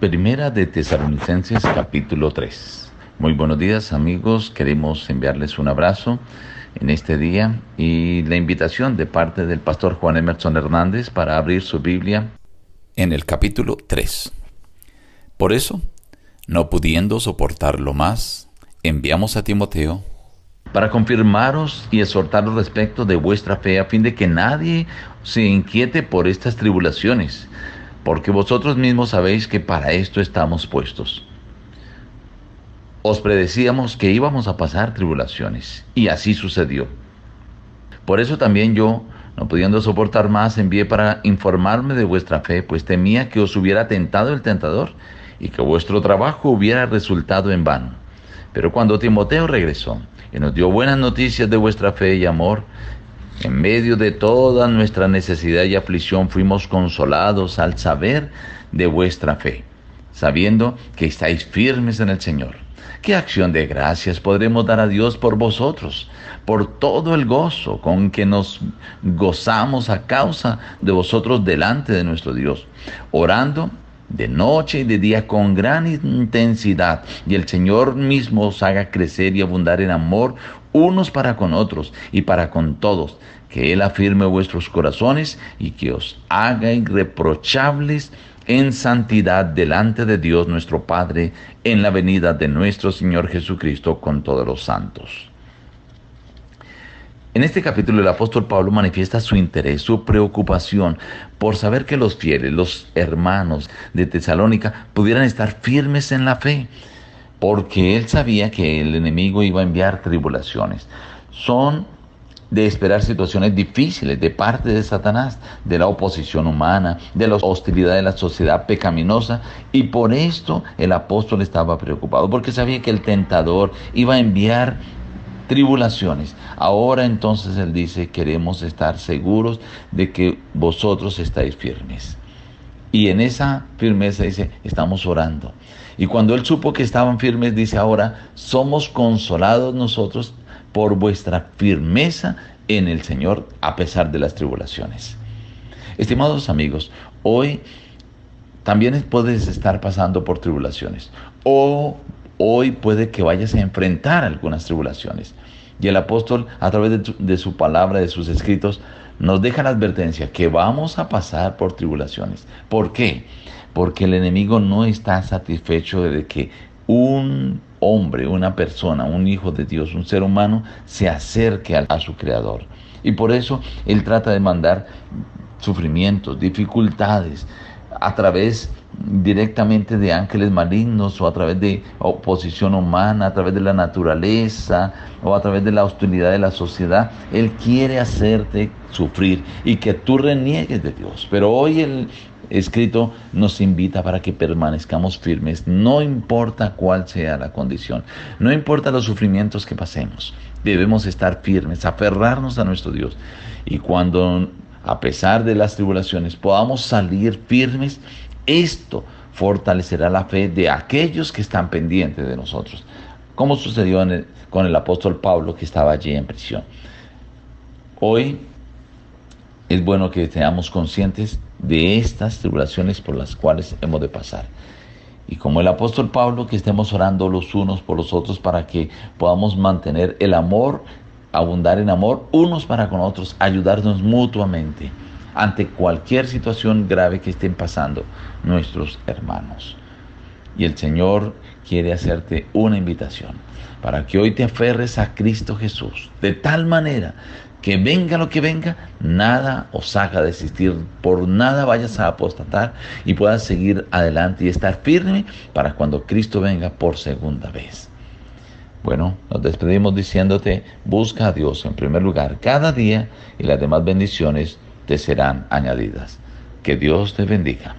Primera de Tesalonicenses capítulo 3. Muy buenos días amigos, queremos enviarles un abrazo en este día y la invitación de parte del pastor Juan Emerson Hernández para abrir su Biblia en el capítulo 3. Por eso, no pudiendo soportarlo más, enviamos a Timoteo para confirmaros y exhortaros respecto de vuestra fe a fin de que nadie se inquiete por estas tribulaciones porque vosotros mismos sabéis que para esto estamos puestos. Os predecíamos que íbamos a pasar tribulaciones, y así sucedió. Por eso también yo, no pudiendo soportar más, envié para informarme de vuestra fe, pues temía que os hubiera tentado el tentador y que vuestro trabajo hubiera resultado en vano. Pero cuando Timoteo regresó y nos dio buenas noticias de vuestra fe y amor, en medio de toda nuestra necesidad y aflicción fuimos consolados al saber de vuestra fe, sabiendo que estáis firmes en el Señor. ¿Qué acción de gracias podremos dar a Dios por vosotros, por todo el gozo con que nos gozamos a causa de vosotros delante de nuestro Dios, orando de noche y de día con gran intensidad, y el Señor mismo os haga crecer y abundar en amor unos para con otros y para con todos, que Él afirme vuestros corazones y que os haga irreprochables en santidad delante de Dios nuestro Padre en la venida de nuestro Señor Jesucristo con todos los santos. En este capítulo el apóstol Pablo manifiesta su interés, su preocupación por saber que los fieles, los hermanos de Tesalónica pudieran estar firmes en la fe, porque él sabía que el enemigo iba a enviar tribulaciones. Son de esperar situaciones difíciles de parte de Satanás, de la oposición humana, de la hostilidad de la sociedad pecaminosa. Y por esto el apóstol estaba preocupado, porque sabía que el tentador iba a enviar tribulaciones. Ahora entonces Él dice, queremos estar seguros de que vosotros estáis firmes. Y en esa firmeza dice, estamos orando. Y cuando Él supo que estaban firmes, dice ahora, somos consolados nosotros por vuestra firmeza en el Señor a pesar de las tribulaciones. Estimados amigos, hoy también puedes estar pasando por tribulaciones o hoy puede que vayas a enfrentar algunas tribulaciones. Y el apóstol, a través de, su palabra, de sus escritos, nos deja la advertencia que vamos a pasar por tribulaciones. ¿Por qué? Porque el enemigo no está satisfecho de que un hombre, una persona, un hijo de Dios, un ser humano, se acerque a, a su creador. Y por eso él trata de mandar sufrimientos, dificultades, a través directamente de ángeles malignos o a través de oposición humana, a través de la naturaleza o a través de la hostilidad de la sociedad. Él quiere hacerte sufrir y que tú reniegues de Dios. Pero hoy el escrito nos invita para que permanezcamos firmes, no importa cuál sea la condición, no importa los sufrimientos que pasemos. Debemos estar firmes, aferrarnos a nuestro Dios. Y cuando a pesar de las tribulaciones podamos salir firmes, esto fortalecerá la fe de aquellos que están pendientes de nosotros, como sucedió con el apóstol Pablo que estaba allí en prisión. Hoy es bueno que seamos conscientes de estas tribulaciones por las cuales hemos de pasar. Y como el apóstol Pablo, que estemos orando los unos por los otros para que podamos mantener el amor, abundar en amor unos para con otros, ayudarnos mutuamente ante cualquier situación grave que estén pasando nuestros hermanos. Y el Señor quiere hacerte una invitación para que hoy te aferres a Cristo Jesús de tal manera que venga lo que venga, nada os haga desistir, por nada vayas a apostatar y puedas seguir adelante y estar firme para cuando Cristo venga por segunda vez. Bueno, nos despedimos diciéndote, busca a Dios en primer lugar cada día y las demás bendiciones te serán añadidas. Que Dios te bendiga.